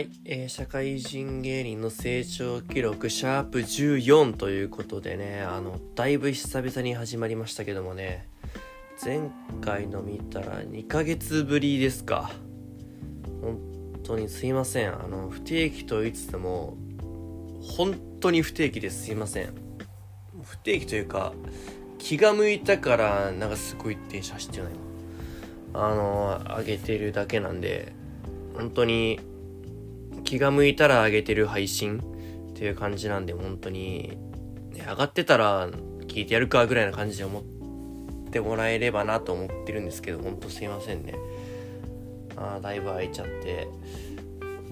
はい、えー社会人芸人の成長記録シャープ14ということでねあのだいぶ久々に始まりましたけどもね前回の見たら2ヶ月ぶりですか。本当にすいません。あの不定期と言いつつも本当に不定期ですいません。不定期というか気が向いたからなんかすごい電車走ってるな今あの上げてるだけなんで本当に気が向いたら上げてる配信っていう感じなんで本当に、ね、上がってたら聞いてやるかぐらいな感じで思ってもらえればなと思ってるんですけど本当すいませんね。あだいぶ空いちゃって。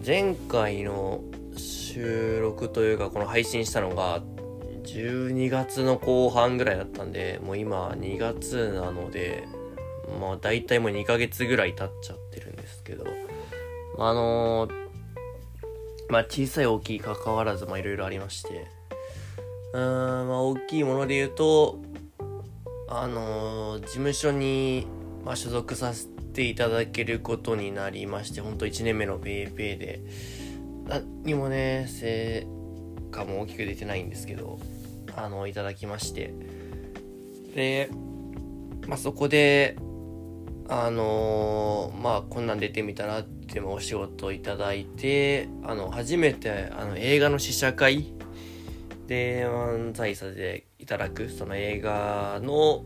前回の収録というかこの配信したのが12月の後半ぐらいだったんでもう今2月なのでまあ大体もう2ヶ月ぐらい経っちゃってるんですけど。あのーまあ小さい大きい関わらずまあいろいろありまして。うんまあ大きいもので言うとあのー事務所に、まあ、所属させていただけることになりまして本当1年目のペイペイで。何にもね成果も大きく出てないんですけどあのいただきまして。でまあそこであのーまあこんなん出てみたらってもお仕事いただいてあの初めてあの映画の試写会で漫才させていただくその映画の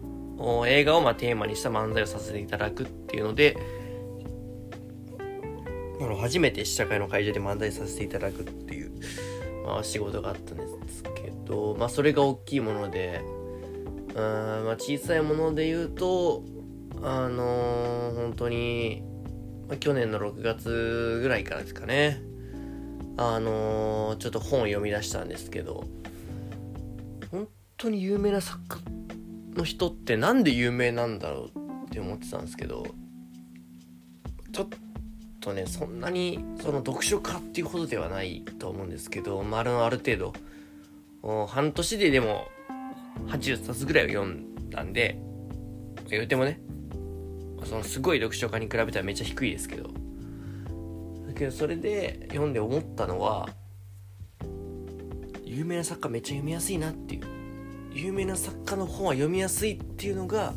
映画をまあテーマにした漫才をさせていただくっていうのであの初めて試写会の会場で漫才させていただくっていう、まあ、仕事があったんですけど、まあ、それが大きいものでうん、まあ、小さいもので言うとあのー本当に、まあ、去年の6月ぐらいからですかね。あのーちょっと本を読み出したんですけど本当に有名な作家の人ってなんで有名なんだろうって思ってたんですけどちょっとねそんなにその読書家っていうほどではないと思うんですけど、まあ、ある程度半年ででも80冊ぐらいを読んだんで言うてもねそのすごい読書家に比べたらめっちゃ低いですけど。だけどそれで読んで思ったのは有名な作家めっちゃ読みやすいなっていう。有名な作家の本は読みやすいっていうのが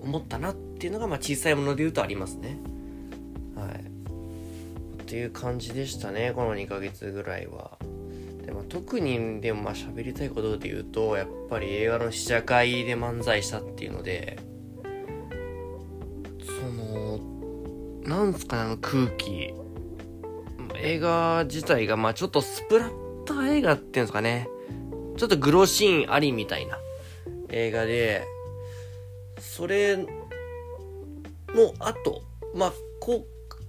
思ったなっていうのがまあ小さいもので言うとありますね。はい。っていう感じでしたねこの2ヶ月ぐらいは。でも特にでもまあ喋りたいことで言うとやっぱり映画の試写会で漫才したっていうのでなんすかねあの空気。映画自体がまあちょっとスプラッター映画っていうんですかね。ちょっとグロシーンありみたいな映画でそれの後まあ公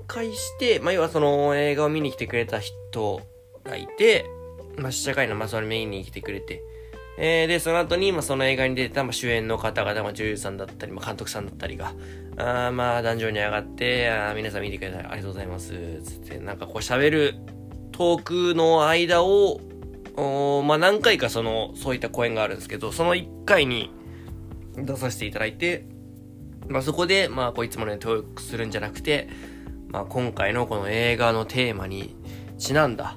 開してまあ要はその映画を見に来てくれた人がいてまあ試写会のまあそれ見に来てくれてえー、で、その後に、まあ、その映画に出てた、まあ、主演の方々、まあ、女優さんだったり、まあ、監督さんだったりが、あーまあ、壇上に上がって、あー皆さん見てくれてありがとうございます、つって、なんかこう喋るトークの間を、おまあ、何回かその、そういった公演があるんですけど、その1回に出させていただいて、まあ、そこで、まあ、こういつものようにトークするんじゃなくて、まあ、今回のこの映画のテーマにちなんだ、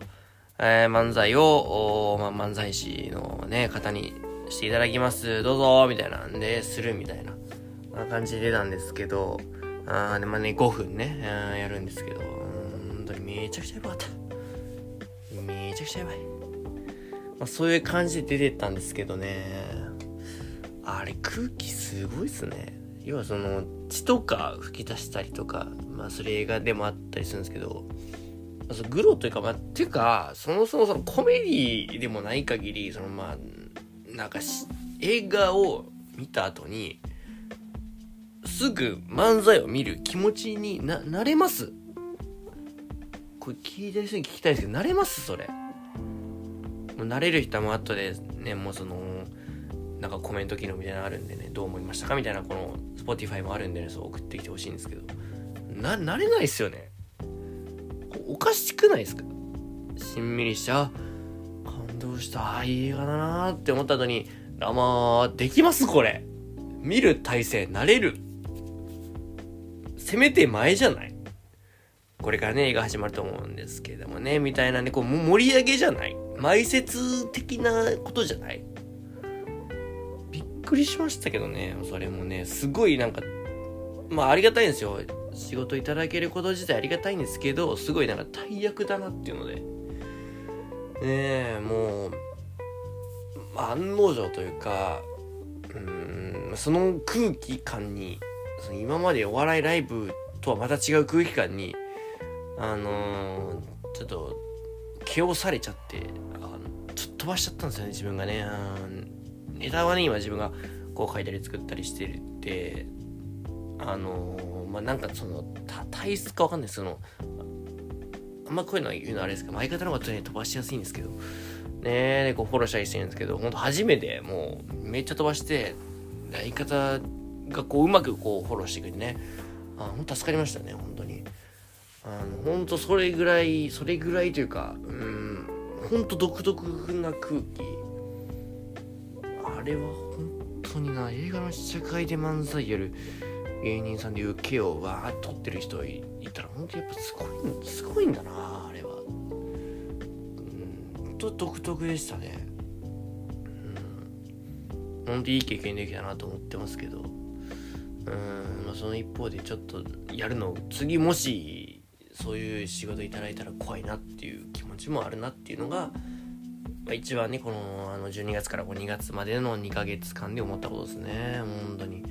えー漫才を、まあ、漫才師のね、方にしていただきます。どうぞみたいなんで、するみたいな、感じで出たんですけど、あーで、まあね、5分ね、あーやるんですけど、本当にめちゃくちゃやばかった。めちゃくちゃやばい。まあ、そういう感じで出てったんですけどね、あれ空気すごいっすね。要はその、血とか吹き出したりとか、まあそれ映画でもあったりするんですけど、グロというか、まあ、っていうか、そもそもそのコメディでもない限り、そのまあ、なんかし、映画を見た後に、すぐ漫才を見る気持ちにな、なれますこれ聞いてる人に聞きたいんですけど、なれます？それ。もう慣れる人はも後でね、もうその、なんかコメント機能みたいなのあるんでね、どう思いましたか？みたいな、この、Spotify もあるんでね、そう送ってきてほしいんですけど、な、慣れないっすよね。おかしくないですか？しんみりした、あ感動した、あいい映画だなーって思った後に、あ、まあ、できますこれ。見る体勢、慣れる。せめて前じゃないこれからね、映画始まると思うんですけれどもね、みたいなね、こう盛り上げじゃない埋設的なことじゃないびっくりしましたけどね、それもね、すごいなんか、まあありがたいんですよ。仕事いただけること自体ありがたいんですけど、すごいなんか大役だなっていうので、ねえ、もう、案の定というか、うん、その空気感に、その今までお笑いライブとはまた違う空気感に、あのー、ちょっと、気をされちゃって、あのちょっと飛ばしちゃったんですよね、自分がね。ネタはね、今自分がこう書いたり作ったりしてるって、あの、まあ、なんかその、体質かわかんないですけど、あんまこういうの言うのあれですけど、相方の方が飛ばしやすいんですけど、ねで、こうフォローしたりしてるんですけど、ほんと初めてもうめっちゃ飛ばして、相方がこううまくこうフォローしてくれてね、あ、ほんと助かりましたね、本当に。あの、ほんとそれぐらい、それぐらいというか、うん、ほんと独特な空気。あれは本当にな、映画の試写会で漫才やる芸人さんで受けをわーっと取ってる人いたら、本当やっぱすごい、すごいんだなあれは。うん。と独特でしたね。うん。本当いい経験できたなと思ってますけど。うん、まあ、その一方でちょっとやるの次もしそういう仕事いただいたら怖いなっていう気持ちもあるなっていうのが、まあ、一番ねこのあの12月から2月までの2ヶ月間で思ったことですね。本当に。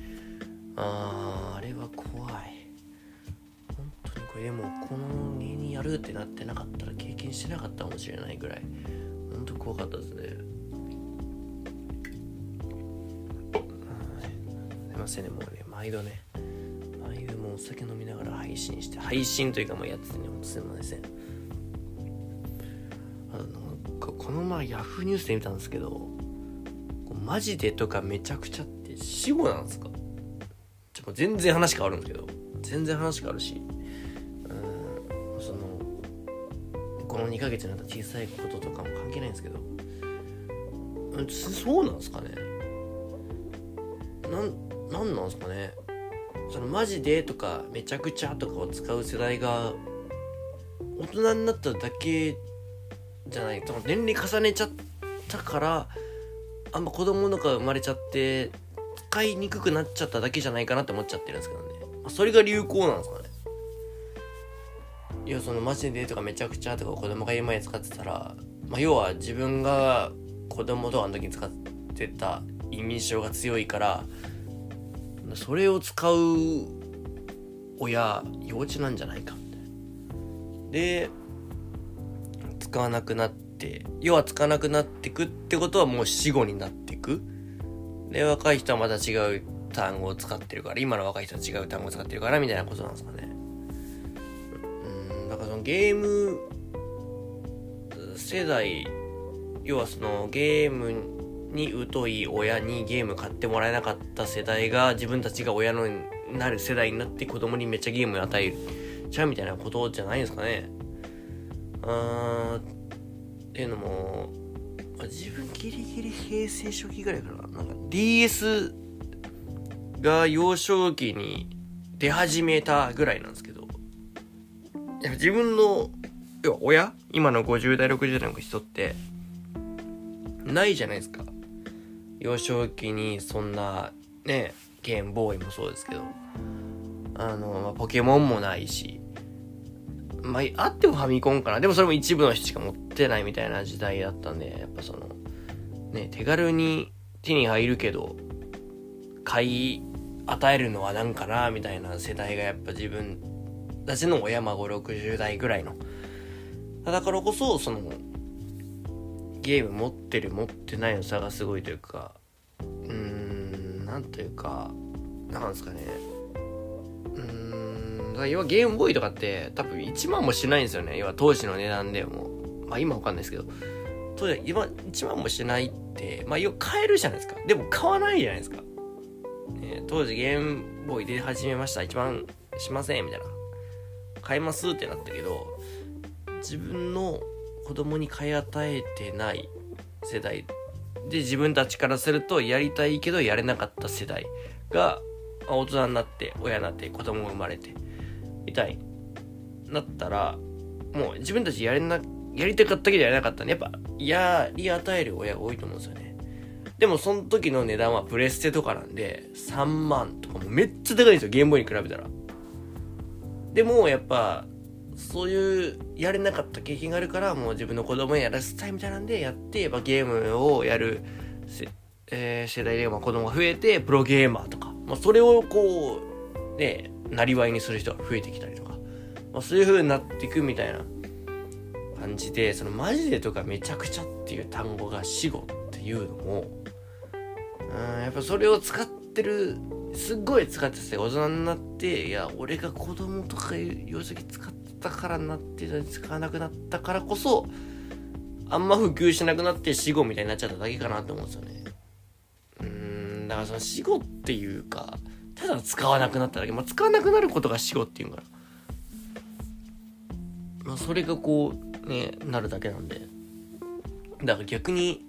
あああれは怖い。本当にこれでもこの2にやるってなってなかったら経験してなかったかもしれないぐらい。本当怖かったですね。すいませんねもうね毎度ね毎度もうお酒飲みながら配信して配信というかもうやっててねほんとすいません。あのこの前ヤフーニュースで見たんですけどマジでとかめちゃくちゃって死後なんですか？全然話変わるんですけど全然話変わるしうんそのこの2ヶ月になった小さいこととかも関係ないんですけどそうなんですかね。なんなんなんですかね。そのマジでとかめちゃくちゃとかを使う世代が大人になっただけじゃない。年齢重ねちゃったからあんま子供とか生まれちゃって使いにくくなっちゃっただけじゃないかなって思っちゃってるんですけどね。それが流行なんですかね。要はそのマジでとかめちゃくちゃとか子供が今に使ってたら、まあ、要は自分が子供とかの時に使ってた印象が強いからそれを使う親幼稚なんじゃないかみたいな。で使わなくなって要は使わなくなってくってことはもう死後になってく。で若い人はまた違う単語を使ってるから今の若い人は違う単語を使ってるからみたいなことなんですかね。うん、だからそのゲーム世代要はそのゲームに疎い親にゲーム買ってもらえなかった世代が自分たちが親のなる世代になって子供にめっちゃゲーム与えちゃうみたいなことじゃないですかね。あーっていうのも自分ギリギリ平成初期ぐらいかな。なんか DS が幼少期に出始めたぐらいなんですけど。自分の、親？今の50代、60代の人って、ないじゃないですか。幼少期にそんな、ね、ゲームボーイもそうですけど、あの、まあ、ポケモンもないし、まあ、あってもファミコンかな。でもそれも一部の人しか持ってないみたいな時代だったんで、やっぱその、ね、手軽に手に入るけど、買い与えるのはなんかな、みたいな世代がやっぱ自分たちの親孫60代ぐらいの。だからこそ、その、ゲーム持ってる持ってないの差がすごいというか、うーん、なんというか、なんですかね。うーん、要はゲームボーイとかって多分1万もしないんですよね。要は当時の値段でも。まあ今わかんないですけど。当時今1万もしないって、まあ要は買えるじゃないですか。でも買わないじゃないですか。ね、当時ゲームボーイ出始めました。1万しませんみたいな。買いますってなったけど自分の子供に買い与えてない世代で自分たちからするとやりたいけどやれなかった世代が大人になって親になって子供が生まれてみたいなったら、もう自分たちやれな、やりたかったけどやれなかったんで、やっぱ、やり与える親が多いと思うんですよね。でもその時の値段はプレステとかなんで、3万とかもめっちゃ高いんですよ、ゲームボーイに比べたら。でも、やっぱ、そういうやれなかった経験があるから、もう自分の子供にやらせたいみたいなんでやって、やっぱゲームをやる、えー、世代でまあ子供が増えて、プロゲーマーとか、まあそれをこう、ね、なりわいにする人が増えてきたりとか、まあそういう風になっていくみたいな感じで、そのマジでとかめちゃくちゃっていう単語が死語っていうのも、うん、やっぱそれを使ってる、すっごい使ってて大人になって、いや、俺が子供とかいう幼少期使ったからなって使わなくなったからこそ、あんま普及しなくなって死後みたいになっちゃっただけかなって思うんですよね。うん、だからその死後っていうか、ただ使わなくなっただけ。まあ、使わなくなることが死後っていうから。まあ、それがこう、ね、なるだけなんで。だから逆に、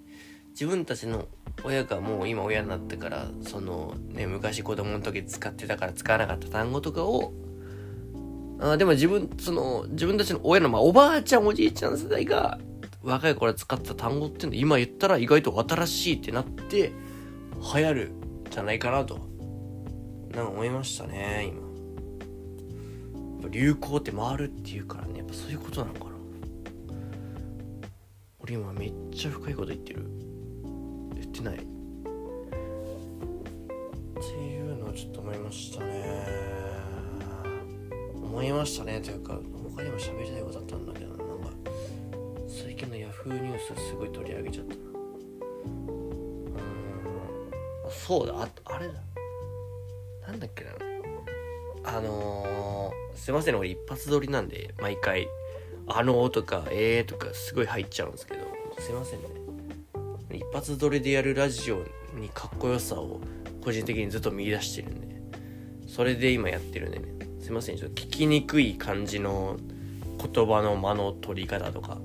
自分たちの親がもう今親になってからそのね昔子供の時使ってたから使わなかった単語とかをあでも自分その自分たちの親のまあおばあちゃんおじいちゃん世代が若い頃使ってた単語っていうの今言ったら意外と新しいってなって流行るじゃないかなとなんか思いましたね今流行って回るっていうからねやっぱそういうことなのか俺今めっちゃ深いこと言ってる。言ってない？っていうのをちょっと思いましたね。思いましたね。というか他にも喋りたいことあったんだけどなんか最近の Yahoo ニュースすごい取り上げちゃったな。うん。そうだ。ああれだ。なんだっけな。あのー、すいません俺一発撮りなんで毎回あのーとかえーとかすごい入っちゃうんですけど。すいませんね。一発撮りでやるラジオにかっこよさを個人的にずっと見出してるんで、それで今やってるんでね、すいません、ちょっと聞きにくい感じの言葉の間の取り方とか、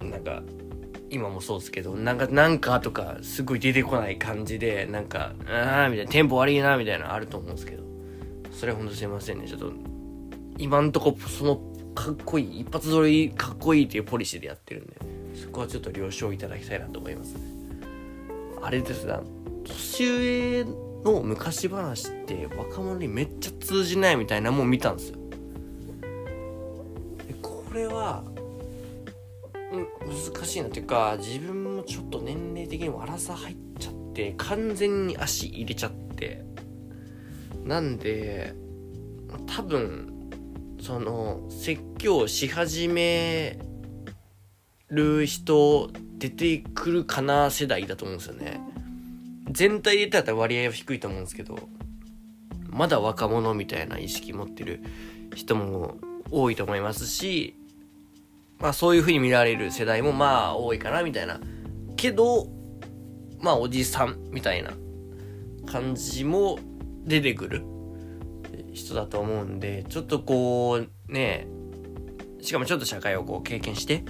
なんか、今もそうですけど、なんか、なんかとか、すごい出てこない感じで、なんか、あーみたいな、テンポ悪いな、みたいなのあると思うんですけど、それはほんとすいませんね、ちょっと、今んとこ、その、かっこいい、一発撮りかっこいいっていうポリシーでやってるんで、そこはちょっと了承いただきたいなと思いますね。あれですね、年上の昔話って若者にめっちゃ通じないみたいなもん見たんですよ。これは、難しいなっていうか、自分もちょっと年齢的にも荒さ入っちゃって、完全に足入れちゃって、なんで、多分、その、説教し始める人出てくるかな世代だと思うんですよね。全体で言ったら割合は低いと思うんですけど、まだ若者みたいな意識持ってる人も多いと思いますし、まあそういう風に見られる世代もまあ多いかなみたいな。けど、まあおじさんみたいな感じも出てくる人だと思うんで、ちょっとこうね、しかもちょっと社会をこう経験して、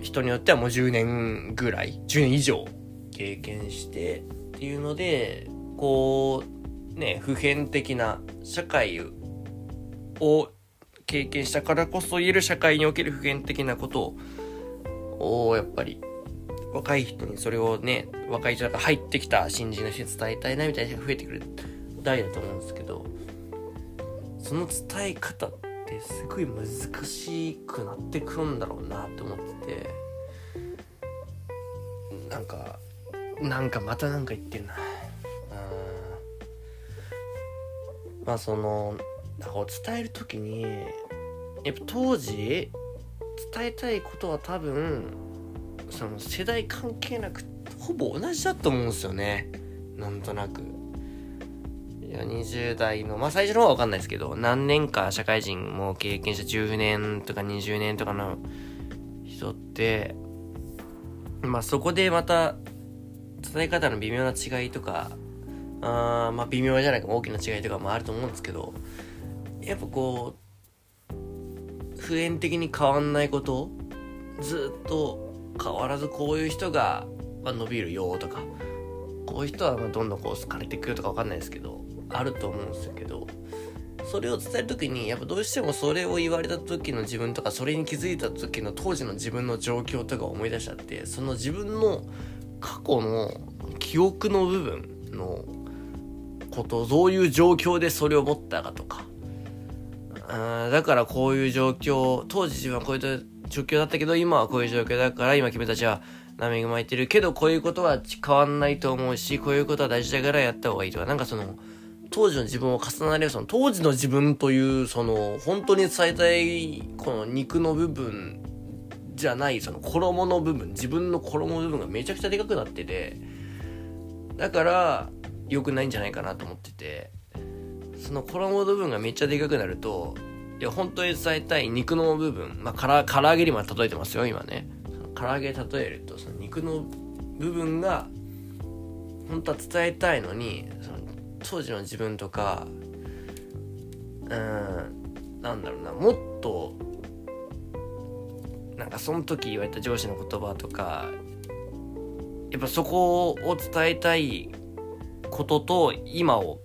人によってはもう10年ぐらい、10年以上経験してっていうので、こう、ね、普遍的な社会を経験したからこそ言える社会における普遍的なことを、やっぱり若い人にそれをね、若い人が入ってきた新人の人に伝えたいなみたいな人が増えてくる代だと思うんですけど、その伝え方ってすごい難しくなってくるんだろうなって思っててなんかなんかまたなんか言ってるな。まあそのなんか伝える時にやっぱ当時伝えたいことは多分その世代関係なくほぼ同じだと思うんですよね。なんとなく。20代のまあ最初の方は分かんないですけど何年か社会人も経験した10年とか20年とかの人ってまあそこでまた伝え方の微妙な違いとかあまあ微妙じゃないか大きな違いとかもあると思うんですけどやっぱこう普遍的に変わんないことずっと変わらずこういう人が、ま、伸びるよとかこういう人はまどんどんこう好かれていくよとかわかんないですけどあると思うんですけどそれを伝える時にやっぱどうしてもそれを言われた時の自分とかそれに気づいた時の当時の自分の状況とか思い出しちゃってその自分の過去の記憶の部分のことどういう状況でそれを持ったかとか。あだからこういう状況当時自分はこういう状況だったけど今はこういう状況だから今君たちは波が巻いてるけどこういうことは変わんないと思うしこういうことは大事だからやった方がいいとかなんかその当時の自分を重なれるその当時の自分というその本当に伝えたいこの肉の部分じゃないその衣の部分自分の衣の部分がめちゃくちゃでかくなっててだから良くないんじゃないかなと思っててその衣の部分がめっちゃでかくなるといや本当に伝えたい肉の部分まあから唐揚げにも例えてますよ今ね。唐揚げ例えるとその肉の部分が本当は伝えたいのにその当時の自分とかうんなんだろうなもっとなんかその時言われた上司の言葉とかやっぱそこを伝えたいことと今を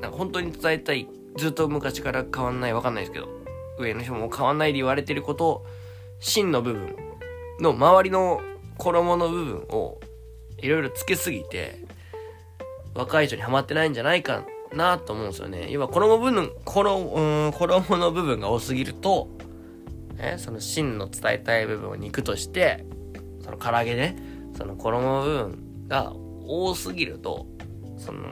なんか本当に伝えたいずっと昔から変わんないわかんないですけど上の人も変わんないで言われてること真の部分の周りの衣の部分をいろいろつけすぎて若い人にはまってないんじゃないかなと思うんですよね。要は衣部分、衣、うん、衣の部分が多すぎると、え、その真の伝えたい部分を肉として、その唐揚げで、その衣の部分が多すぎると、その、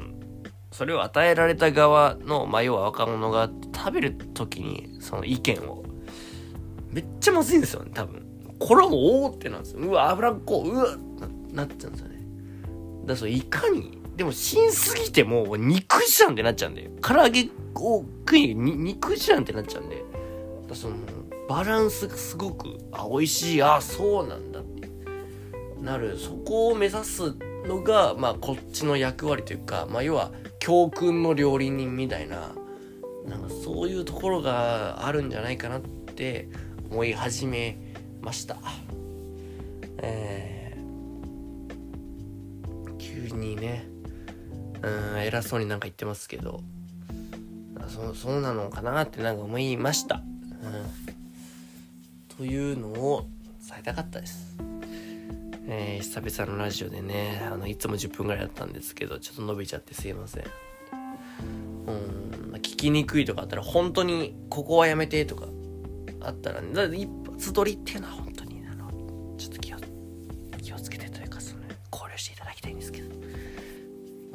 それを与えられた側の、まあ、要は若者が食べる時に、その意見を、めっちゃまずいんですよね、多分。衣おおってなんですよ。うわ、脂っこ、うわな、っちゃうんですよね。だからそう、いかに、でも、新すぎても、肉じゃんってなっちゃうんだよ。唐揚げを食いに、肉じゃんってなっちゃうんで。その、バランスがすごく、あ、美味しい、あ、そうなんだってなる。そこを目指すのが、まあ、こっちの役割というか、まあ、要は、教訓の料理人みたいな、なんかそういうところがあるんじゃないかなって思い始めました。えー、急にね、うん、偉そうになんか言ってますけど、そそうなのかなってなんか思いました。うん、というのを伝えたかったです。えー、久々のラジオでね、あの、いつも10分ぐらいだったんですけど、ちょっと伸びちゃってすいません。うん、聞きにくいとかあったら、本当に、ここはやめてとか、あったらね、だ一発撮りっていうのは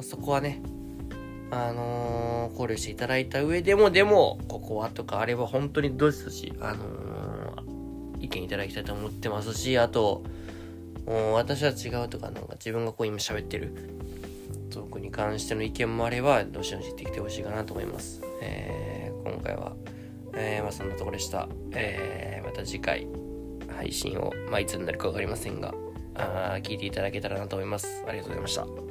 そこはね、あのー、考慮していただいた上でも、でも、ここはとかあれば本当にどしどし、あのー、意見いただきたいと思ってますし、あと、私は違うとか、なんか自分がこう今喋ってるトークに関しての意見もあれば、どしどし言ってきてほしいかなと思います。えー、今回は、えー、まあそんなところでした。えー、また次回、配信を、まあいつになるかわかりませんが、あ聞いていただけたらなと思います。ありがとうございました。